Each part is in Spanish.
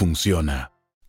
funciona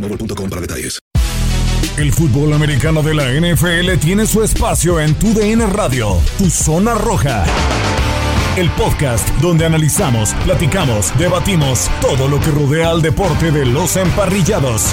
boostmobile.com para detalles. El fútbol americano de la NFL tiene su espacio en Tu DN Radio, Tu Zona Roja. El podcast donde analizamos, platicamos, debatimos todo lo que rodea al deporte de los emparrillados.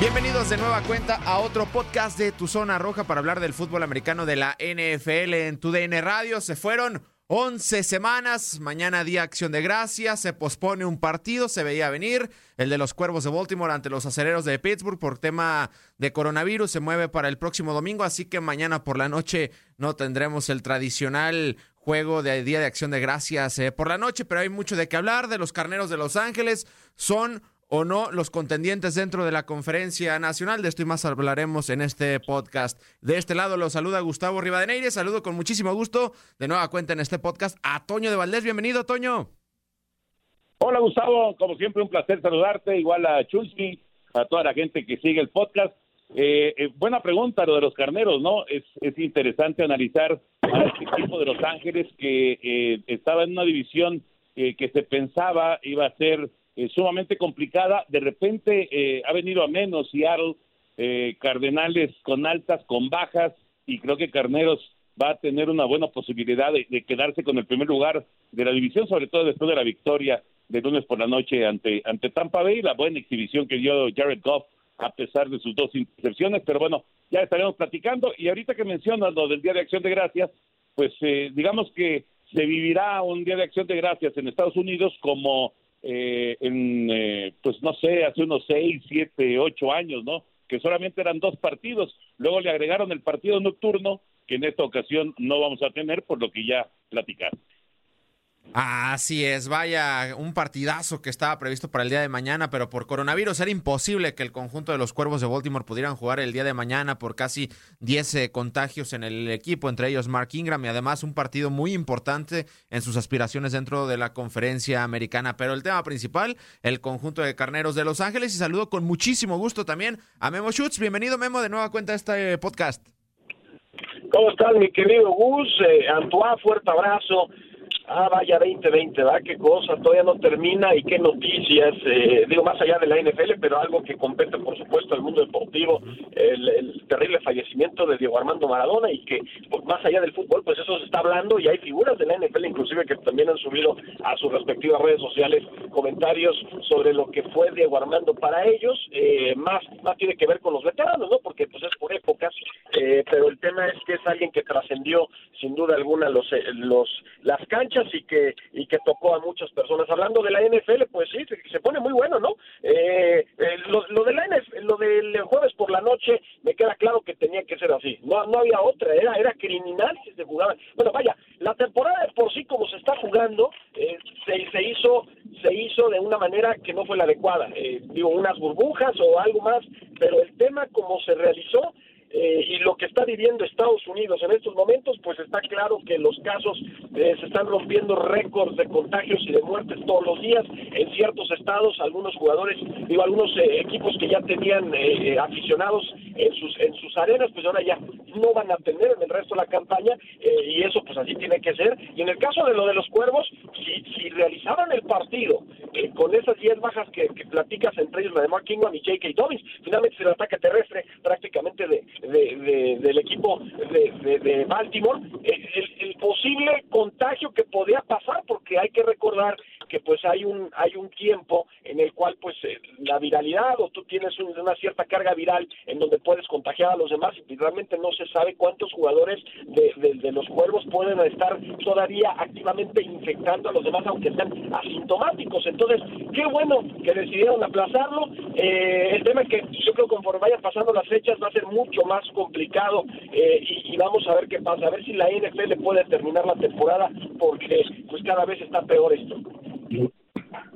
Bienvenidos de nueva cuenta a otro podcast de Tu Zona Roja para hablar del fútbol americano de la NFL en Tu DN Radio. Se fueron 11 semanas, mañana día acción de gracias, se pospone un partido, se veía venir, el de los Cuervos de Baltimore ante los Acereros de Pittsburgh por tema de coronavirus, se mueve para el próximo domingo, así que mañana por la noche no tendremos el tradicional juego de Día de Acción de Gracias eh, por la noche, pero hay mucho de qué hablar de los Carneros de Los Ángeles, son o no los contendientes dentro de la conferencia nacional. De esto y más hablaremos en este podcast. De este lado los saluda Gustavo Rivadeneire. Saludo con muchísimo gusto de nueva cuenta en este podcast a Toño de Valdés. Bienvenido, Toño. Hola, Gustavo. Como siempre, un placer saludarte. Igual a Chulsi, a toda la gente que sigue el podcast. Eh, eh, buena pregunta lo de los carneros, ¿no? Es, es interesante analizar a este equipo de Los Ángeles que eh, estaba en una división eh, que se pensaba iba a ser eh, sumamente complicada. De repente eh, ha venido a menos Seattle, eh, Cardenales con altas, con bajas, y creo que Carneros va a tener una buena posibilidad de, quedarse con el primer lugar de la división, sobre todo después de la victoria de lunes por la noche ante, ante Tampa Bay, la buena exhibición que dio Jared Goff a pesar de sus dos intercepciones, pero bueno, ya estaremos platicando. Y ahorita que mencionas lo del Día de Acción de Gracias, pues eh, digamos que se vivirá un Día de Acción de Gracias en Estados Unidos como eh, en, eh, pues no sé, hace unos seis, siete, ocho años, ¿no? Que solamente eran dos partidos. Luego le agregaron el partido nocturno, que en esta ocasión no vamos a tener, por lo que ya platicaron. Así es, vaya, un partidazo que estaba previsto para el día de mañana, pero por coronavirus era imposible que el conjunto de los Cuervos de Baltimore pudieran jugar el día de mañana por casi 10 eh, contagios en el equipo, entre ellos Mark Ingram y además un partido muy importante en sus aspiraciones dentro de la conferencia americana. Pero el tema principal, el conjunto de Carneros de Los Ángeles y saludo con muchísimo gusto también a Memo Schutz. Bienvenido Memo de nueva cuenta a este podcast. ¿Cómo estás, mi querido Gus? Eh, Antoine, fuerte abrazo Ah, vaya 2020, ¿verdad? Qué cosa, todavía no termina y qué noticias, eh, digo, más allá de la NFL, pero algo que compete, por supuesto, al mundo deportivo, el, terrible fallecimiento de Diego Armando Maradona y que pues, más allá del fútbol, pues eso se está hablando y hay figuras de la NFL inclusive que también han subido a sus respectivas redes sociales comentarios sobre lo que fue Diego Armando para ellos, eh, más, más tiene que ver con los veteranos, ¿no? Porque pues es por épocas, eh, pero el tema es que es alguien que trascendió sin duda alguna los, los, las canchas y que y que tocó a muchas personas. Hablando de la NFL, pues sí, se, pone muy bueno, ¿no? Eh, eh, lo, de la NFL, lo del jueves por la noche, me queda claro que tenía que ser así. No, no había otra, era, era criminal si se jugaba. Bueno, vaya, la temporada de por sí como se está jugando, eh, se, se hizo se hizo de una manera que no fue la adecuada. digo, unas burbujas o algo más, pero el tema como se realizó eh, y lo que está viviendo Estados Unidos en estos momentos, pues está claro que los casos eh, se están rompiendo récords de contagios y de muertes todos los días en ciertos estados, algunos jugadores, digo, algunos eh, equipos que ya tenían aficionados en sus en sus arenas, pues ahora ya no van a tener en el resto de la campaña y eso pues así tiene que ser. Y en el caso de lo de los cuervos, si, si realizaban el partido con esas 10 bajas que, platicas entre ellos, la de Mark Ingram y J.K. Dobbins, finalmente es el ataque terrestre prácticamente de de, del equipo de, Baltimore, el, el, posible contagio que podía pasar, porque hay que recordar que pues hay un hay un tiempo en el cual pues eh, la viralidad o tú tienes una cierta carga viral en donde puedes contagiar a los demás y realmente no se sabe cuántos jugadores de, de, los cuervos pueden estar todavía activamente infectando a los demás aunque sean asintomáticos. Entonces qué bueno que decidieron aplazarlo. Eh, el tema es que yo creo que conforme vayan pasando las fechas va a ser mucho más complicado eh, y, y, vamos a ver qué pasa a ver si la NFL puede terminar la temporada porque pues cada vez está peor esto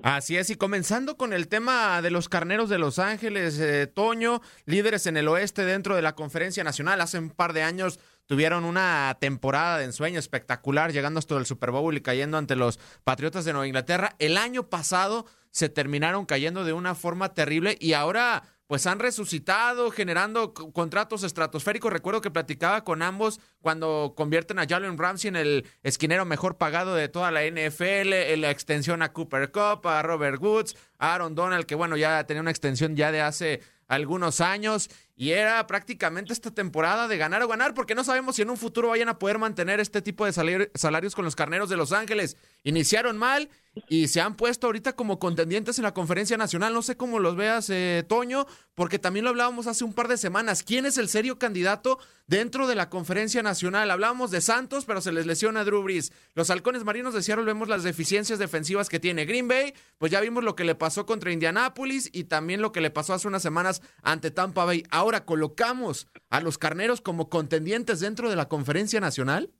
Así es, y comenzando con el tema de los carneros de Los Ángeles, eh, Toño, líderes en el oeste dentro de la conferencia nacional, hace un par de años tuvieron una temporada de ensueño espectacular, llegando hasta el Super Bowl y cayendo ante los Patriotas de Nueva Inglaterra. El año pasado se terminaron cayendo de una forma terrible y ahora pues han resucitado, generando contratos estratosféricos. Recuerdo que platicaba con ambos cuando convierten a Jalen Ramsey en el esquinero mejor pagado de toda la NFL, en la extensión a Cooper Cup, a Robert Woods, a Aaron Donald, que bueno, ya tenía una extensión ya de hace algunos años y era prácticamente esta temporada de ganar o ganar porque no sabemos si en un futuro vayan a poder mantener este tipo de salarios con los carneros de Los Ángeles. Iniciaron mal y se han puesto ahorita como contendientes en la conferencia nacional. No sé cómo los veas, eh, Toño, porque también lo hablábamos hace un par de semanas. ¿Quién es el serio candidato dentro de la conferencia nacional? Hablábamos de Santos, pero se les lesiona Drew Brees. Los halcones marinos de Seattle vemos las deficiencias defensivas que tiene Green Bay, pues ya vimos lo que le pasó contra Indianápolis y también lo que le pasó hace unas semanas ante Tampa Bay. Ahora colocamos a los carneros como contendientes dentro de la conferencia nacional.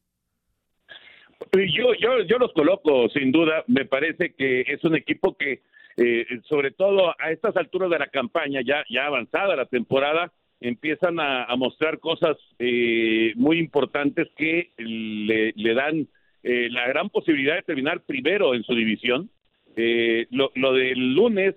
Yo, yo, yo los coloco, sin duda. Me parece que es un equipo que, eh, sobre todo a estas alturas de la campaña, ya, ya avanzada la temporada, empiezan a, mostrar cosas eh, muy importantes que le, dan eh, la gran posibilidad de terminar primero en su división. lo, lo del lunes,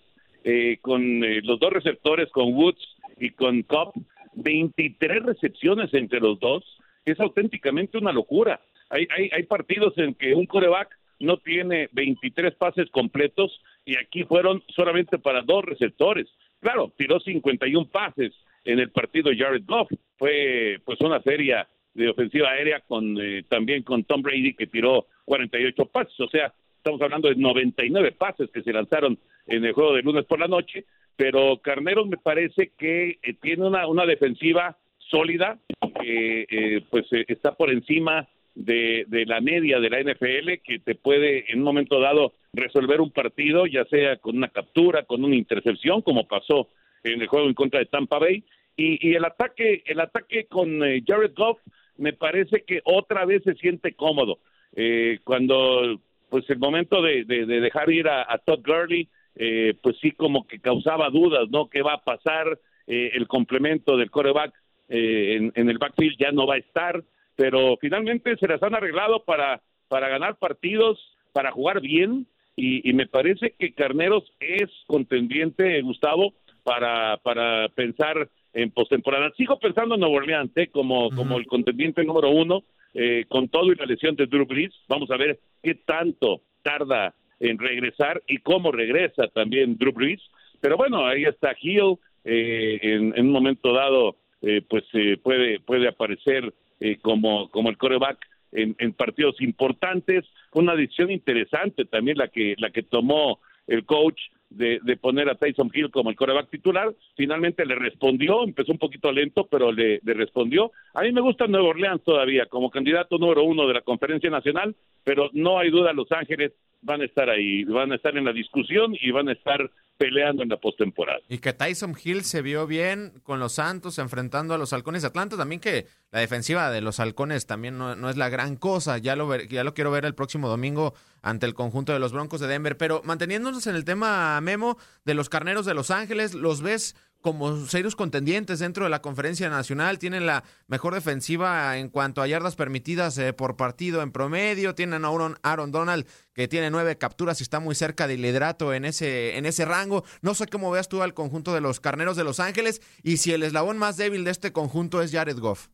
con los dos receptores, con Woods y con Cobb, 23 recepciones entre los dos, es auténticamente una locura. Hay, hay, hay partidos en que un coreback no tiene 23 pases completos y aquí fueron solamente para dos receptores. Claro, tiró 51 pases en el partido Jared Goff. Fue pues una serie de ofensiva aérea con eh, también con Tom Brady que tiró 48 pases, o sea, estamos hablando de 99 pases que se lanzaron en el juego de lunes por la noche, pero Carneros me parece que eh, tiene una, una defensiva sólida, que eh, pues está por encima de, de, la media de la NFL que te puede en un momento dado resolver un partido, ya sea con una captura, con una intercepción, como pasó en el juego en contra de Tampa Bay. Y, el ataque, el ataque con eh, Jared Goff me parece que otra vez se siente cómodo. Eh, cuando pues el momento de, de, dejar ir a, Todd Gurley, eh, pues sí como que causaba dudas, ¿no? ¿Qué va a pasar? el complemento del coreback en, en el backfield ya no va a estar pero finalmente se las han arreglado para, para ganar partidos, para jugar bien, y, me parece que Carneros es contendiente, Gustavo, para, para pensar en postemporada. Sigo pensando en Nuevo Orleans ¿eh? como, como el contendiente número uno, eh, con todo y la lesión de Drew Brees. Vamos a ver qué tanto tarda en regresar y cómo regresa también Drew Brees. Pero bueno, ahí está Hill, eh, en, un momento dado, eh, pues puede, puede aparecer como, como el coreback en, en, partidos importantes. Una decisión interesante también la que, la que tomó el coach de, de, poner a Tyson Hill como el coreback titular. Finalmente le respondió, empezó un poquito lento, pero le, le, respondió. A mí me gusta Nueva Orleans todavía como candidato número uno de la Conferencia Nacional, pero no hay duda, Los Ángeles van a estar ahí, van a estar en la discusión y van a estar peleando en la postemporada. Y que Tyson Hill se vio bien con los Santos enfrentando a los Halcones de Atlanta, también que la defensiva de los Halcones también no, no es la gran cosa, ya lo, ya lo quiero ver el próximo domingo ante el conjunto de los Broncos de Denver, pero manteniéndonos en el tema Memo de los Carneros de Los Ángeles, ¿los ves como serios contendientes dentro de la conferencia nacional, tienen la mejor defensiva en cuanto a yardas permitidas eh, por partido en promedio, tienen a Aaron, Donald que tiene nueve capturas y está muy cerca del liderato en ese, en ese rango. No sé cómo veas tú al conjunto de los Carneros de Los Ángeles y si el eslabón más débil de este conjunto es Jared Goff.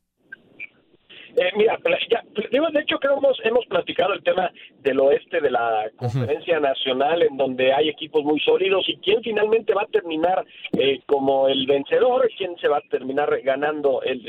Eh, mira, ya, de hecho creo hemos, hemos platicado el tema del oeste de la conferencia nacional en donde hay equipos muy sólidos y quién finalmente va a terminar eh, como el vencedor, quién se va a terminar ganando el,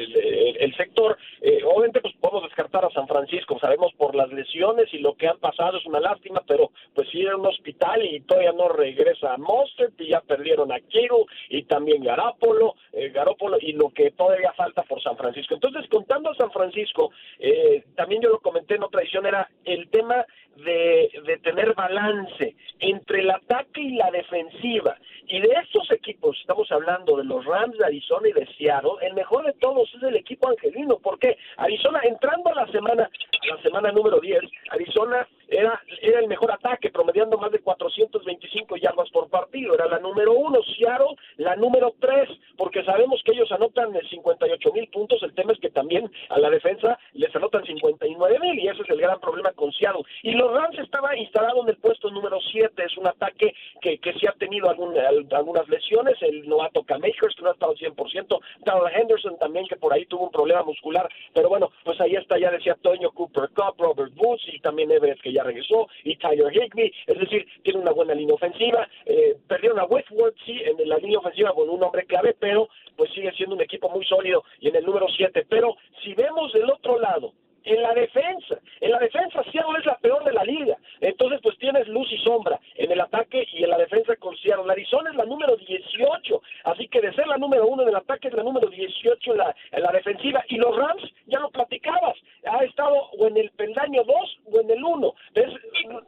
el, sector. Eh, obviamente pues podemos descartar a San Francisco, sabemos por las lesiones y lo que han pasado es una lástima, pero pues sí en un hospital y todavía no regresa a Mostert y ya perdieron a Kiro y también Garópolo, eh, Garópolo y lo que todavía falta por San Francisco. Entonces contando a San Francisco, eh, también yo lo comenté en otra edición, era el tema de, de tener balance entre el ataque y la defensiva. Y de estos equipos, estamos hablando de los Rams de Arizona y de Seattle, el mejor de todos es el equipo angelino. porque Arizona, entrando a la semana, a la semana número 10, Arizona era, era el mejor ataque, promediando más de 425 yardas por partido. Era la número uno, Seattle la número tres, porque sabemos que ellos anotan 58 mil puntos. El tema es que también a la defensa les anotan 59 mil, y ese es el gran problema con Seattle. Y los Rams estaba instalado en el puesto número 7, es un ataque que, que sí ha tenido algún, algunas lesiones. El novato Kamehurst no ha estado 100%, Darrell Henderson también, que por ahí tuvo un problema muscular. Pero bueno, pues ahí está, ya decía Toño Cooper Cup, Robert Woods y también Everett, que ya regresó, y Tyler Higby, es decir, tiene una buena línea ofensiva. Eh, perdieron a Westworth, sí, en la línea ofensiva con un hombre clave, pero pues sigue siendo un equipo muy sólido y en el número 7. Pero si vemos del otro lado, en la defensa. En la defensa Seattle es la peor de la liga. Entonces, pues tienes luz y sombra en el ataque y en la defensa con Seattle. Arizona es la número 18, así que de ser la número uno en el ataque es la número 18 en la, en la defensiva. Y los Rams, ya lo platicabas, ha estado o en el peldaño 2 o en el 1. Es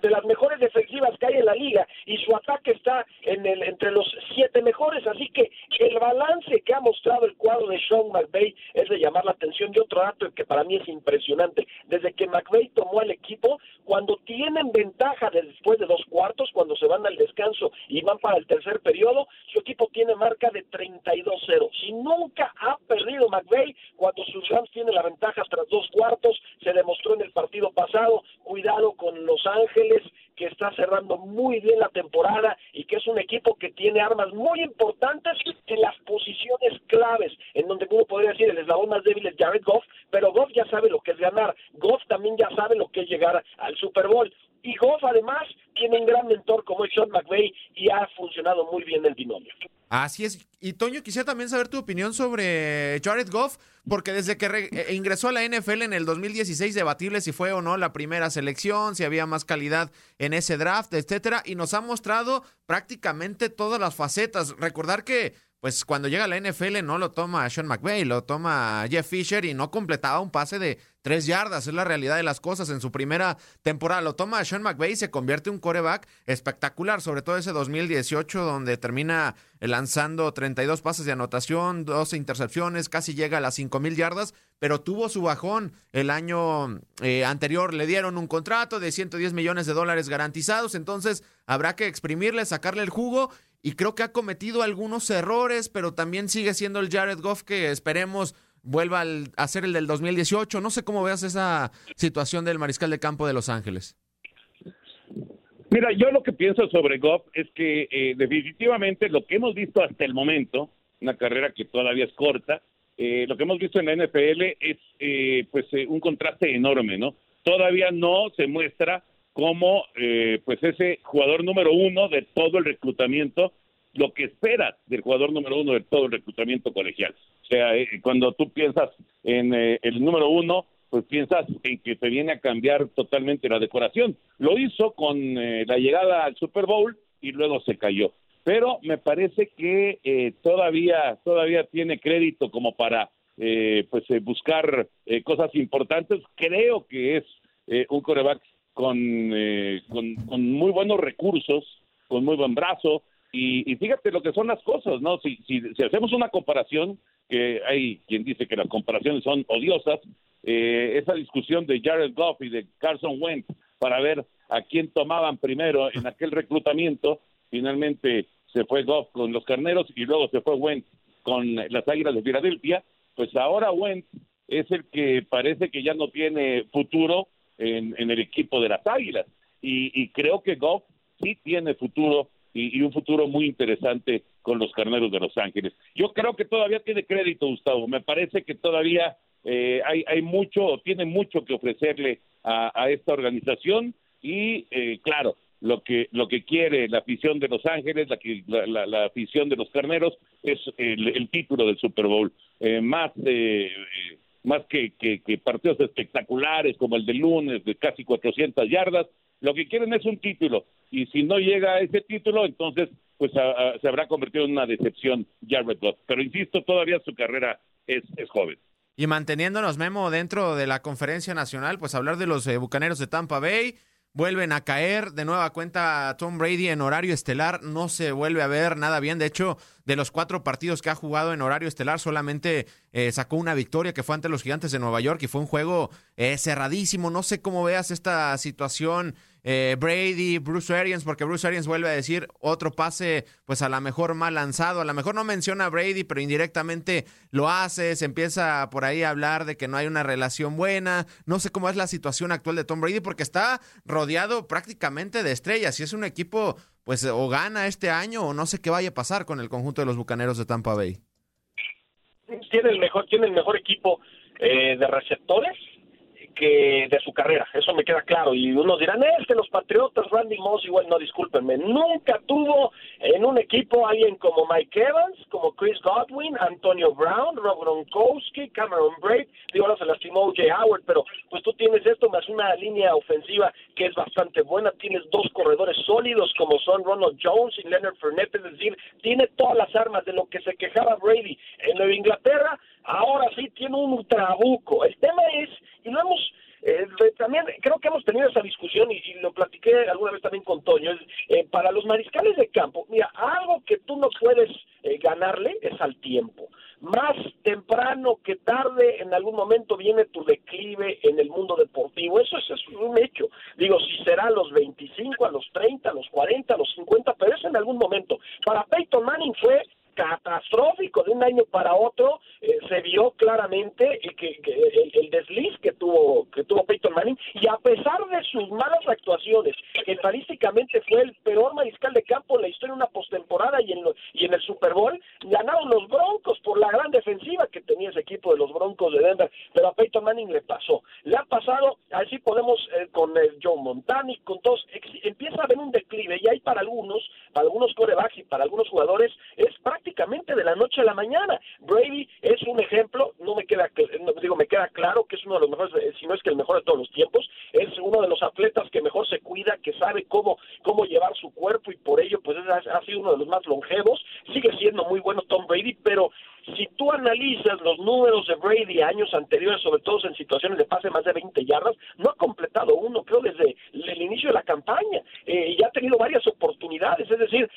de las mejores defensivas que hay en la liga y su ataque está en el, entre los siete mejores. Así que el balance que ha mostrado el cuadro de Sean McVay es de llamar la atención. Y otro dato que para mí es impresionante desde que McVeigh tomó el equipo, cuando tienen ventaja después de dos cuartos, cuando se van al descanso y van para el tercer periodo, su equipo tiene marca de 32-0. Si nunca ha perdido McVeigh cuando sus Rams tienen la ventaja tras dos cuartos, se demostró en el partido pasado, cuidado con Los Ángeles, que está cerrando muy bien la temporada y que es un equipo que tiene armas muy importantes en las posiciones claves, en donde uno podría decir el eslabón más débil es Jared Goff, pero Goff ya sabe lo que es ganar, Goff también ya sabe lo que es llegar al Super Bowl. Y Goff además tiene un gran mentor como es Sean McVay y ha funcionado muy bien el binomio. Así es. Y Toño, quisiera también saber tu opinión sobre Jared Goff, porque desde que eh, ingresó a la NFL en el 2016, debatible si fue o no la primera selección, si había más calidad en ese draft, etcétera, y nos ha mostrado prácticamente todas las facetas. Recordar que pues cuando llega a la NFL no lo toma Sean McVay, lo toma Jeff Fisher y no completaba un pase de tres yardas. Es la realidad de las cosas. En su primera temporada lo toma Sean McVay y se convierte en un coreback espectacular, sobre todo ese 2018 donde termina lanzando 32 pases de anotación, 12 intercepciones, casi llega a las cinco mil yardas, pero tuvo su bajón el año eh, anterior. Le dieron un contrato de 110 millones de dólares garantizados, entonces habrá que exprimirle, sacarle el jugo y creo que ha cometido algunos errores, pero también sigue siendo el Jared Goff que esperemos vuelva a ser el del 2018. No sé cómo veas esa situación del mariscal de campo de Los Ángeles. Mira, yo lo que pienso sobre Goff es que eh, definitivamente lo que hemos visto hasta el momento, una carrera que todavía es corta, eh, lo que hemos visto en la NFL es eh, pues eh, un contraste enorme, ¿no? Todavía no se muestra como pues ese jugador número uno de todo el reclutamiento, lo que esperas del jugador número uno de todo el reclutamiento colegial. O sea, cuando tú piensas en el número uno, pues piensas en que te viene a cambiar totalmente la decoración. Lo hizo con la llegada al Super Bowl y luego se cayó pero me parece que eh, todavía todavía tiene crédito como para eh, pues eh, buscar cosas importantes creo que es un coreback con, con, muy buenos recursos con muy buen brazo. Y, fíjate lo que son las cosas no si, si, si hacemos una comparación que hay quien dice que las comparaciones son odiosas esa discusión de Jared Goff y de Carson Wentz para ver a quién tomaban primero en aquel reclutamiento finalmente se fue Goff con los Carneros y luego se fue Wentz con las Águilas de Filadelfia, pues ahora Wentz es el que parece que ya no tiene futuro en, el equipo de las Águilas. Y, creo que Goff sí tiene futuro y, un futuro muy interesante con los Carneros de Los Ángeles. Yo creo que todavía tiene crédito, Gustavo. Me parece que todavía eh, hay, hay mucho, tiene mucho que ofrecerle a, esta organización y, eh, claro, lo que lo que quiere la afición de Los Ángeles, la, la, afición de los Carneros es el, título del Super Bowl, eh, más eh, más que, que, partidos espectaculares como el de lunes de casi 400 yardas, lo que quieren es un título y si no llega a ese título, entonces pues se habrá convertido en una decepción Jared Goff. Pero insisto, todavía su carrera es, es joven. Y manteniéndonos, Memo, dentro de la conferencia nacional, pues hablar de los eh, Bucaneros de Tampa Bay, vuelven a caer. De nueva cuenta, Tom Brady en horario estelar no se vuelve a ver nada bien. De hecho, de los cuatro partidos que ha jugado en horario estelar, solamente eh, sacó una victoria que fue ante los Gigantes de Nueva York y fue un juego eh, cerradísimo. No sé cómo veas esta situación eh, Brady, Bruce Arians, porque Bruce Arians vuelve a decir otro pase, pues a lo mejor mal lanzado, a lo mejor no menciona a Brady, pero indirectamente lo hace, se empieza por ahí a hablar de que no hay una relación buena, no sé cómo es la situación actual de Tom Brady, porque está rodeado prácticamente de estrellas, y es un equipo, pues o gana este año o no sé qué vaya a pasar con el conjunto de los Bucaneros de Tampa Bay. Tiene el mejor, tiene el mejor equipo eh, de receptores que de su carrera, eso me queda claro. Y unos dirán, es que los Patriotas, Randy Moss, igual no, discúlpenme, nunca tuvo en un equipo alguien como Mike Evans, como Chris Godwin, Antonio Brown, Rob Gronkowski, Cameron Braid, digo, ahora se lastimó Jay Howard, pero pues tú tienes esto más una línea ofensiva que es bastante buena, tienes dos corredores sólidos como son Ronald Jones y Leonard Fournette, es decir, tiene todas las armas de lo que se quejaba Brady en Nueva Inglaterra, ahora sí tiene un trabuco. El tema es, y lo hemos eh, también creo que hemos tenido esa discusión y, lo platiqué alguna vez también con Toño. Es, eh, para los mariscales de campo, mira, algo que tú no puedes eh, ganarle es al tiempo. Más temprano que tarde, en algún momento viene tu declive en el mundo deportivo. Eso es, eso es un hecho. Digo, si será a los 25, a los 30, a los 40, a los 50, pero eso en algún momento. Para Peyton Manning fue catastrófico de un año para otro eh, se vio claramente que, el, desliz que tuvo que tuvo Peyton Manning y a pesar de sus malas actuaciones que estadísticamente fue el peor mariscal de campo en la historia de una postemporada y en y en el Super Bowl ganaron los Broncos por la gran defensiva que tenía ese equipo de los Broncos de Denver pero a Peyton Manning le pasó. Le ha pasado así podemos eh, con el Joe Montani con todos empieza a haber un declive y hay para algunos para algunos corebacks y para algunos jugadores es prácticamente prácticamente de la noche a la mañana. Brady es un ejemplo, no me queda, digo, me queda claro que es uno de los mejores, eh, si no es que el mejor de todos los tiempos, es uno de los atletas que mejor se cuida, que sabe cómo, cómo llevar su cuerpo y por ello pues ha, sido uno de los más longevos, sigue siendo muy bueno Tom Brady, pero si tú analizas los números de Brady años anteriores, sobre todo en situaciones de pase más de 20 yardas, no ha completado uno, creo, desde el inicio de la campaña. Eh, y ha tenido varias oportunidades, es decir,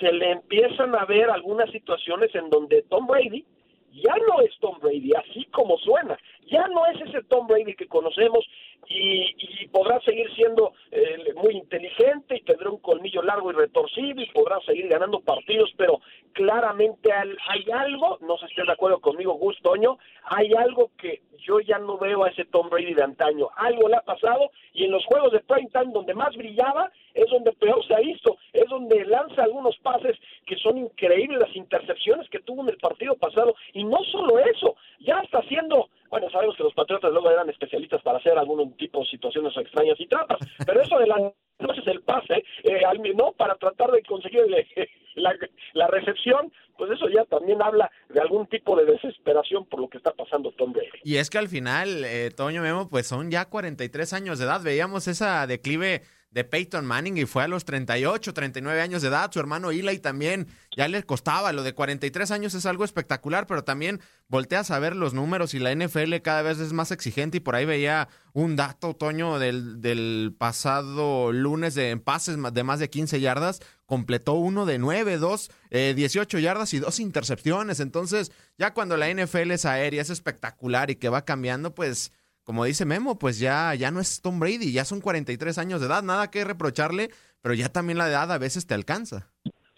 se le empiezan a ver algunas situaciones en donde Tom Brady ya no es Tom Brady, así como suena, ya no es ese Tom Brady que conocemos y, podrá seguir siendo eh, muy inteligente y tendrá un colmillo largo y retorcido y podrá seguir ganando partidos, pero claramente hay algo, no sé si estás de acuerdo conmigo, Gus Toño, hay algo que yo ya no veo a ese Tom Brady de antaño, algo le ha pasado y en los juegos de prime time donde más brillaba es donde peor se ha visto, donde lanza algunos pases que son increíbles, las intercepciones que tuvo en el partido pasado, y no solo eso, ya está haciendo, bueno, sabemos que los Patriotas luego eran especialistas para hacer algún tipo de situaciones extrañas y trampas, pero eso de la no es el pase, eh, ¿no? Para tratar de conseguir la, la, recepción, pues eso ya también habla de algún tipo de desesperación por lo que está pasando Tom Brady. Y es que al final, eh, Toño Memo, pues son ya 43 años de edad. Veíamos esa declive de Peyton Manning y fue a los 38, 39 años de edad. Su hermano Eli también ya le costaba. Lo de 43 años es algo espectacular, pero también volteas a ver los números y la NFL cada vez es más exigente. Y por ahí veía un dato, Toño, del, del pasado lunes de pases de más de 15 yardas. Completó uno de 9, 2, 18 yardas y dos intercepciones. Entonces, ya cuando la NFL es aérea, es espectacular y que va cambiando, pues como dice Memo, pues ya, ya no es Tom Brady, ya son 43 años de edad, nada que reprocharle, pero ya también la edad a veces te alcanza.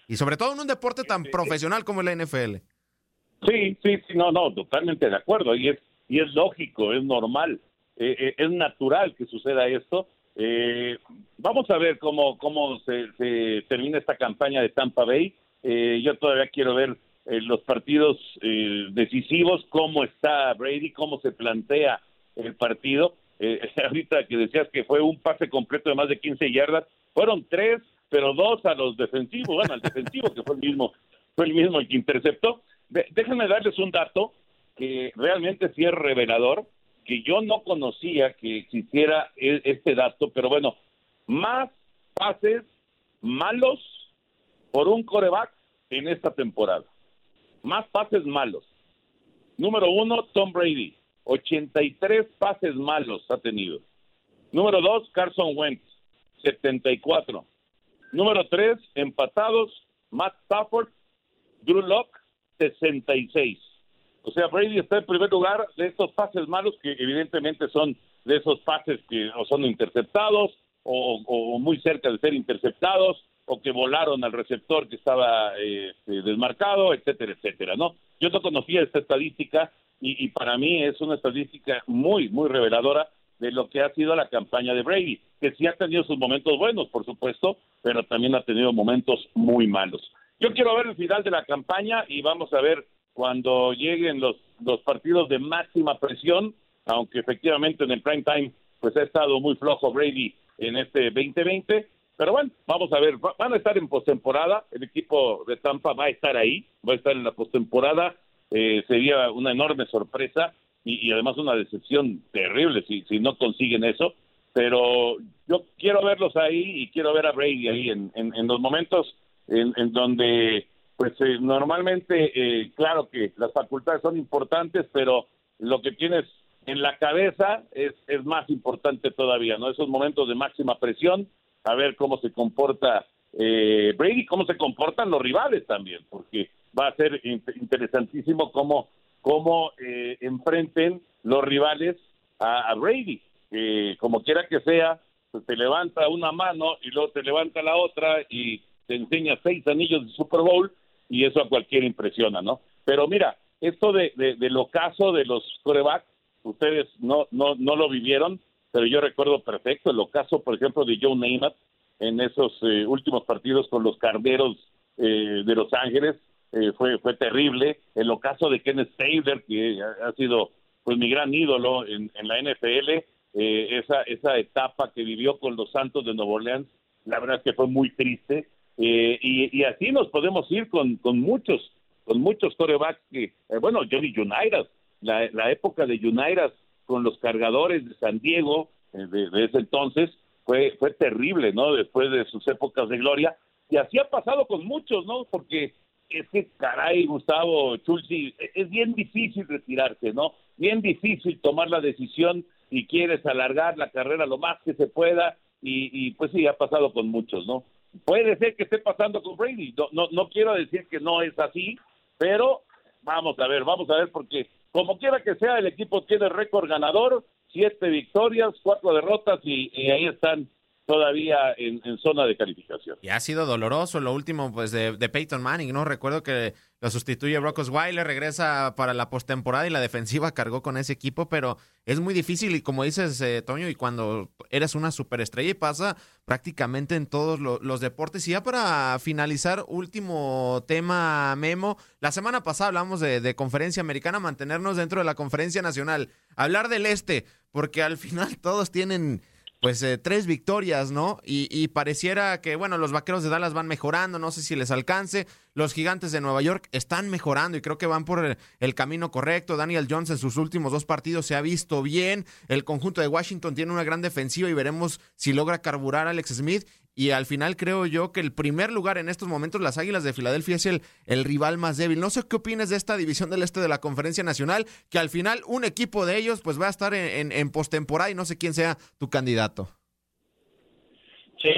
Y sobre todo en un deporte tan profesional como la NFL. Sí, sí, sí, no, no, totalmente de acuerdo. Y es, y es lógico, es normal, eh, eh, es natural que suceda esto. Eh, vamos a ver cómo, cómo se, se, termina esta campaña de Tampa Bay. yo todavía quiero ver los partidos decisivos, cómo está Brady, cómo se plantea el partido. Eh, ahorita que decías que fue un pase completo de más de 15 yardas, fueron tres, pero dos a los defensivos, bueno, al defensivo que fue el mismo, fue el mismo el que interceptó. déjenme darles un dato que realmente sí es revelador, que yo no conocía que existiera e, este dato, pero bueno, más pases malos por un coreback en esta temporada. Más pases malos. Número uno, Tom Brady. 83 pases malos ha tenido. Número 2, Carson Wentz, 74. Número 3, empatados, Matt Stafford, Drew Locke, 66. O sea, Brady está en primer lugar de estos pases malos que evidentemente son de esos pases que o son interceptados o, muy cerca de ser interceptados o que volaron al receptor que estaba eh, desmarcado, etcétera, etcétera, ¿no? Yo no conocía esta estadística y, para mí es una estadística muy, muy reveladora de lo que ha sido la campaña de Brady, que sí ha tenido sus momentos buenos, por supuesto, pero también ha tenido momentos muy malos. Yo quiero ver el final de la campaña y vamos a ver cuando lleguen los, los partidos de máxima presión, aunque efectivamente en el prime time pues ha estado muy flojo Brady en este 2020, pero bueno, vamos a ver, van a estar en postemporada, el equipo de Tampa va a estar ahí, va a estar en la postemporada, eh, sería una enorme sorpresa y, además una decepción terrible si, si no consiguen eso. Pero yo quiero verlos ahí y quiero ver a Brady ahí en, en, los momentos en, en, donde, pues eh, normalmente, eh, claro que las facultades son importantes, pero lo que tienes en la cabeza es, es más importante todavía, ¿no? Esos momentos de máxima presión, a ver cómo se comporta eh, Brady, cómo se comportan los rivales también, porque va a ser interesantísimo cómo, cómo eh, enfrenten los rivales a, Brady. como quiera que sea, pues te levanta una mano y luego te levanta la otra y te enseña seis anillos de Super Bowl y eso a cualquiera impresiona, ¿no? Pero mira, esto de, de, del ocaso de los corebacks, ustedes no, no, no lo vivieron, pero yo recuerdo perfecto el ocaso, por ejemplo, de Joe Namath en esos eh, últimos partidos con los Carneros eh, de Los Ángeles, eh, fue, fue terrible. El ocaso de Kenneth Taylor, que ha, sido pues mi gran ídolo en, en la NFL, eh, esa, esa etapa que vivió con los Santos de Nuevo Orleans, la verdad es que fue muy triste. Y, y, así nos podemos ir con, con muchos, con muchos corebacks que, bueno, Johnny Unitas, la, la época de Unitas con los cargadores de San Diego, de, de ese entonces, fue, fue terrible, ¿no? Después de sus épocas de gloria. Y así ha pasado con muchos, ¿no? Porque es que caray, Gustavo Chulsi, es bien difícil retirarse, ¿no? Bien difícil tomar la decisión y quieres alargar la carrera lo más que se pueda y, pues sí, ha pasado con muchos, ¿no? Puede ser que esté pasando con Brady, no, no, no quiero decir que no es así, pero vamos a ver, vamos a ver porque como quiera que sea, el equipo tiene récord ganador, siete victorias, cuatro derrotas y, ahí están todavía en, zona de calificación. Y ha sido doloroso lo último pues de, Peyton Manning, ¿no? Recuerdo que lo sustituye Brock Osweiler, regresa para la postemporada y la defensiva cargó con ese equipo, pero es muy difícil y como dices, eh, Toño, y cuando eres una superestrella y pasa prácticamente en todos los deportes. Y ya para finalizar, último tema, Memo. La semana pasada hablamos de conferencia americana, mantenernos dentro de la conferencia nacional, hablar del este, porque al final todos tienen pues eh, tres victorias, ¿no? Y, pareciera que, bueno, los vaqueros de Dallas van mejorando, no sé si les alcance. Los gigantes de Nueva York están mejorando y creo que van por el, camino correcto. Daniel Jones en sus últimos dos partidos se ha visto bien. El conjunto de Washington tiene una gran defensiva y veremos si logra carburar a Alex Smith. Y al final creo yo que el primer lugar en estos momentos, las Águilas de Filadelfia, es el, el rival más débil. No sé qué opinas de esta división del este de la Conferencia Nacional, que al final un equipo de ellos pues va a estar en, en, postemporada y no sé quién sea tu candidato. Sí,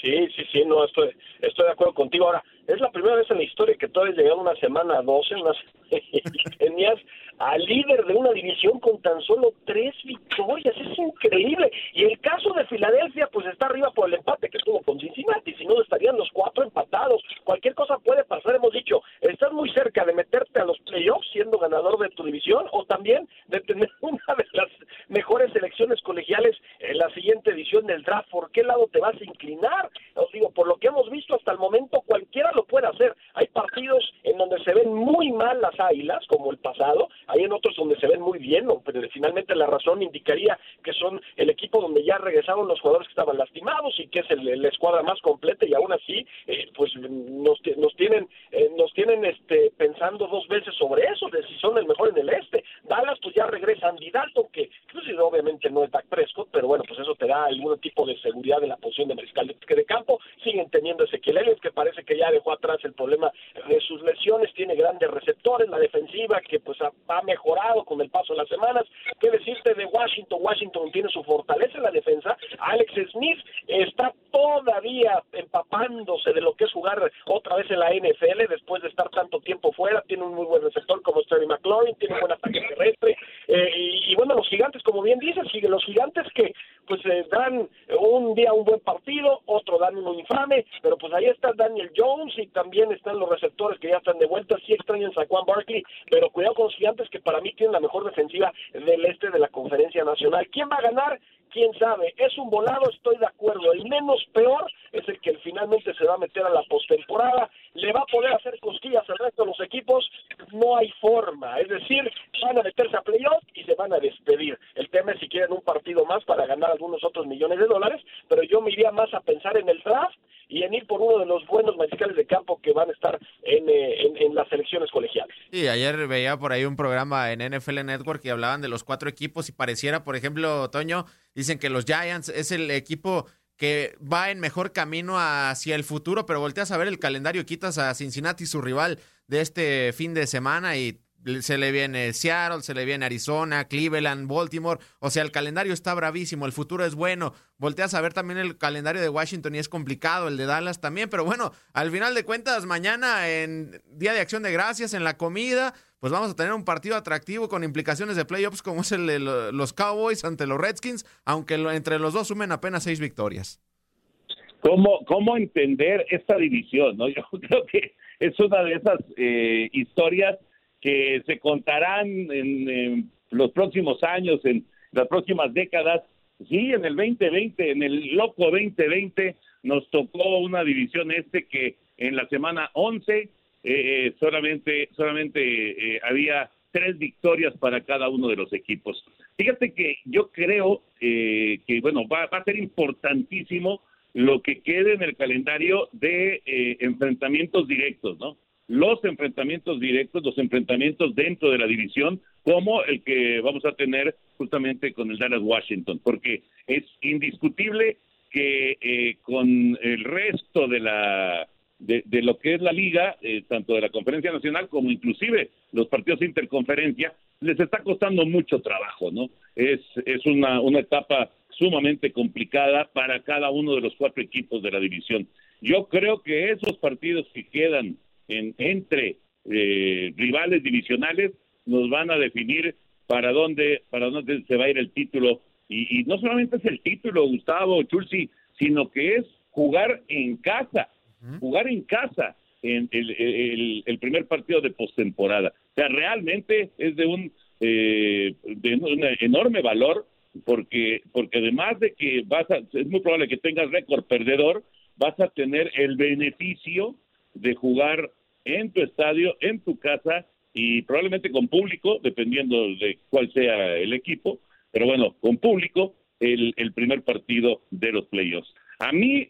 sí, sí, sí, no, estoy, estoy de acuerdo contigo. Ahora, es la primera vez en la historia que tú has llegado una semana a 12, unas, tenías al líder de una división con tan solo tres victorias. Es increíble. Y el caso de Filadelfia, pues está arriba por el empate que tuvo con Cincinnati. Si no, estarían los cuatro empatados. Cualquier cosa puede pasar. Hemos dicho, estás muy cerca de meterte a los playoffs siendo ganador de tu división o también de tener una de las mejores selecciones colegiales en la siguiente edición del draft. ¿Por qué lado te vas a inclinar? Os digo, por lo que hemos visto hasta el momento, cualquiera lo puede hacer. Hay partidos en donde se ven muy mal las águilas, como el pasado, hay en otros donde se ven muy bien, pero finalmente la razón indicaría que son el equipo donde ya regresaron los jugadores que estaban lastimados y que es el, la escuadra más completa y aún así, eh, pues nos, nos tienen, eh, nos tienen este, pensando dos veces sobre eso, de si son el mejor en el este. Dallas, pues ya regresa Andy Dalton, que pues, obviamente no es Dak Prescott, pero bueno, pues eso te da algún tipo de seguridad en la posición de mariscal de, de campo. Siguen teniendo Ezequiel Elliott, que parece que ya dejó atrás el problema de sus lesiones, tiene grandes receptores, la defensiva que pues ha, mejorado con el paso de las semanas. ¿Qué decirte de Washington? Washington tiene su fortaleza en la defensa. Alex Smith está todavía empapándose de lo que es jugar otra vez en la NFL después de estar tanto tiempo fuera. Tiene un muy buen receptor como Terry McLaurin, tiene un buen ataque terrestre. Eh, y, bueno, los gigantes, como bien dices, los gigantes que pues eh, dan un día un buen partido, otro dan uno infame, pero pues ahí está Daniel Jones y también están los receptores que ya están de vuelta. Sí extrañan a Juan Barkley, pero cuidado con los gigantes que para mí tienen la mejor defensiva del este de la conferencia nacional. ¿Quién va a ganar? Quién sabe, es un volado, estoy de acuerdo. El menos peor es el que finalmente se va a meter a la postemporada, le va a poder hacer cosquillas al resto de los equipos, no hay forma. Es decir, van a meterse a playoff y se van a despedir. El tema es si quieren un partido más para ganar algunos otros millones de dólares, pero yo me iría más a pensar en el draft y en ir por uno de los buenos mariscales de campo que van a estar en, eh, en, las selecciones colegiales. Sí, ayer veía por ahí un programa en NFL Network y hablaban de los cuatro equipos y pareciera, por ejemplo, Toño, dicen que los Giants es el equipo que va en mejor camino hacia el futuro, pero volteas a ver el calendario, quitas a Cincinnati, su rival de este fin de semana, y se le viene Seattle, se le viene Arizona, Cleveland, Baltimore. O sea, el calendario está bravísimo, el futuro es bueno. Volteas a ver también el calendario de Washington y es complicado, el de Dallas también. Pero bueno, al final de cuentas, mañana en Día de Acción de Gracias, en la comida, pues vamos a tener un partido atractivo con implicaciones de playoffs como es el de los Cowboys ante los Redskins, aunque entre los dos sumen apenas seis victorias. ¿Cómo, cómo entender esta división? ¿no? Yo creo que es una de esas eh, historias que se contarán en, los próximos años, en las próximas décadas. Sí, en el 2020, en el loco 2020, nos tocó una división este que en la semana 11 eh, solamente, solamente eh, había tres victorias para cada uno de los equipos. Fíjate que yo creo eh, que, bueno, va, va, a ser importantísimo lo que quede en el calendario de enfrentamientos directos, ¿no? los enfrentamientos directos, los enfrentamientos dentro de la división, como el que vamos a tener justamente con el Dallas Washington, porque es indiscutible que eh, con el resto de la de, lo que es la liga, eh, tanto de la conferencia nacional como inclusive los partidos de interconferencia, les está costando mucho trabajo, ¿no? Es, es una, una etapa sumamente complicada para cada uno de los cuatro equipos de la división. Yo creo que esos partidos que quedan entre eh, rivales divisionales nos van a definir para dónde para dónde se va a ir el título y, no solamente es el título Gustavo Chulsi sino que es jugar en casa, jugar en casa en el, primer partido de postemporada. O sea, realmente es de un, eh, de un enorme valor porque porque además de que vas a, es muy probable que tengas récord perdedor, vas a tener el beneficio de jugar en tu estadio, en tu casa y probablemente con público, dependiendo de cuál sea el equipo, pero bueno, con público, el, el primer partido de los playoffs. A mí,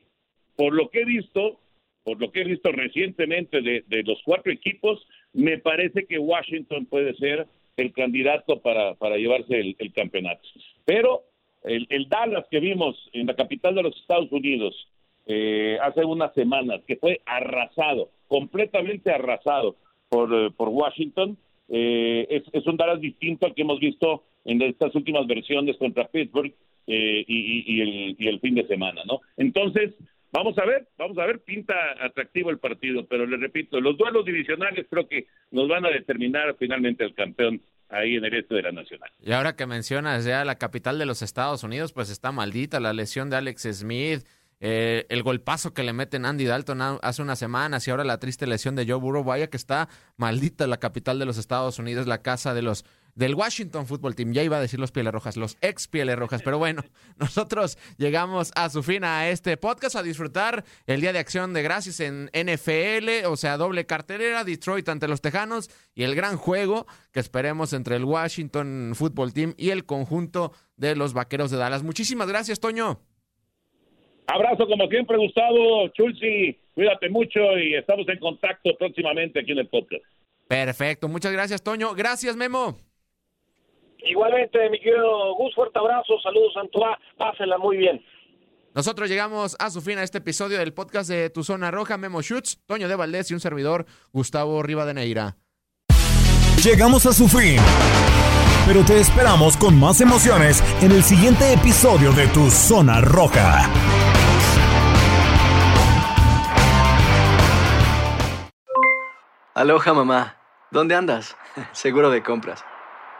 por lo que he visto, por lo que he visto recientemente de, los cuatro equipos, me parece que Washington puede ser el candidato para, llevarse el, campeonato. Pero el, Dallas que vimos en la capital de los Estados Unidos eh, hace unas semanas, que fue arrasado, completamente arrasado por, eh, Washington, eh, es, un Dallas distinto al que hemos visto en estas últimas versiones contra Pittsburgh y, y, el, y el fin de semana, ¿no? Entonces, Vamos a ver, vamos a ver, pinta atractivo el partido, pero le repito, los duelos divisionales creo que nos van a determinar finalmente el campeón ahí en el este de la Nacional. Y ahora que mencionas ya la capital de los Estados Unidos, pues está maldita la lesión de Alex Smith, eh, el golpazo que le meten Andy Dalton hace unas semanas y ahora la triste lesión de Joe Burrow, vaya que está maldita la capital de los Estados Unidos, la casa de los del Washington Football Team. Ya iba a decir los Pieles Rojas, los ex Pieles Rojas. Pero bueno, nosotros llegamos a su fin a este podcast, a disfrutar el Día de Acción de Gracias en NFL, o sea, doble cartelera, Detroit ante los Tejanos y el gran juego que esperemos entre el Washington Football Team y el conjunto de los Vaqueros de Dallas. Muchísimas gracias, Toño. Abrazo como siempre, Gustavo, Chulsi, cuídate mucho y estamos en contacto próximamente aquí en el podcast. Perfecto, muchas gracias, Toño. Gracias, Memo. Igualmente, mi querido Gus, fuerte abrazo, saludos Antoine, pásenla muy bien. Nosotros llegamos a su fin a este episodio del podcast de Tu Zona Roja, Memo Schutz, Toño de Valdés y un servidor, Gustavo Rivadeneira. Llegamos a su fin, pero te esperamos con más emociones en el siguiente episodio de Tu Zona Roja. Aloha mamá, ¿dónde andas? Seguro de compras